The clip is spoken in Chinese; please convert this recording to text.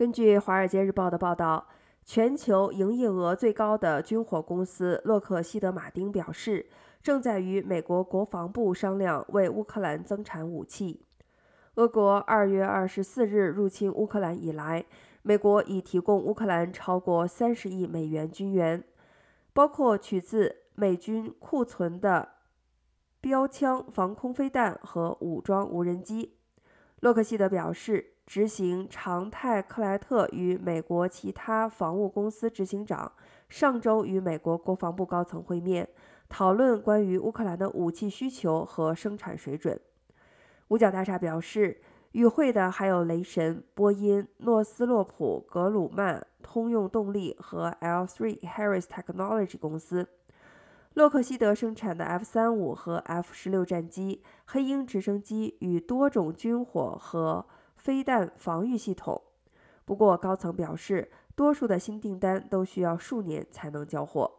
根据《华尔街日报》的报道，全球营业额最高的军火公司洛克希德马丁表示，正在与美国国防部商量为乌克兰增产武器。俄国二月二十四日入侵乌克兰以来，美国已提供乌克兰超过三十亿美元军援，包括取自美军库存的标枪、防空飞弹和武装无人机。洛克希德表示，执行长泰克莱特与美国其他防务公司执行长上周与美国国防部高层会面，讨论关于乌克兰的武器需求和生产水准。五角大厦表示，与会的还有雷神、波音、诺斯洛普、格鲁曼、通用动力和 L3 Harris Technology 公司。洛克希德生产的 F-35 和 F-16 战机、黑鹰直升机与多种军火和飞弹防御系统。不过，高层表示，多数的新订单都需要数年才能交货。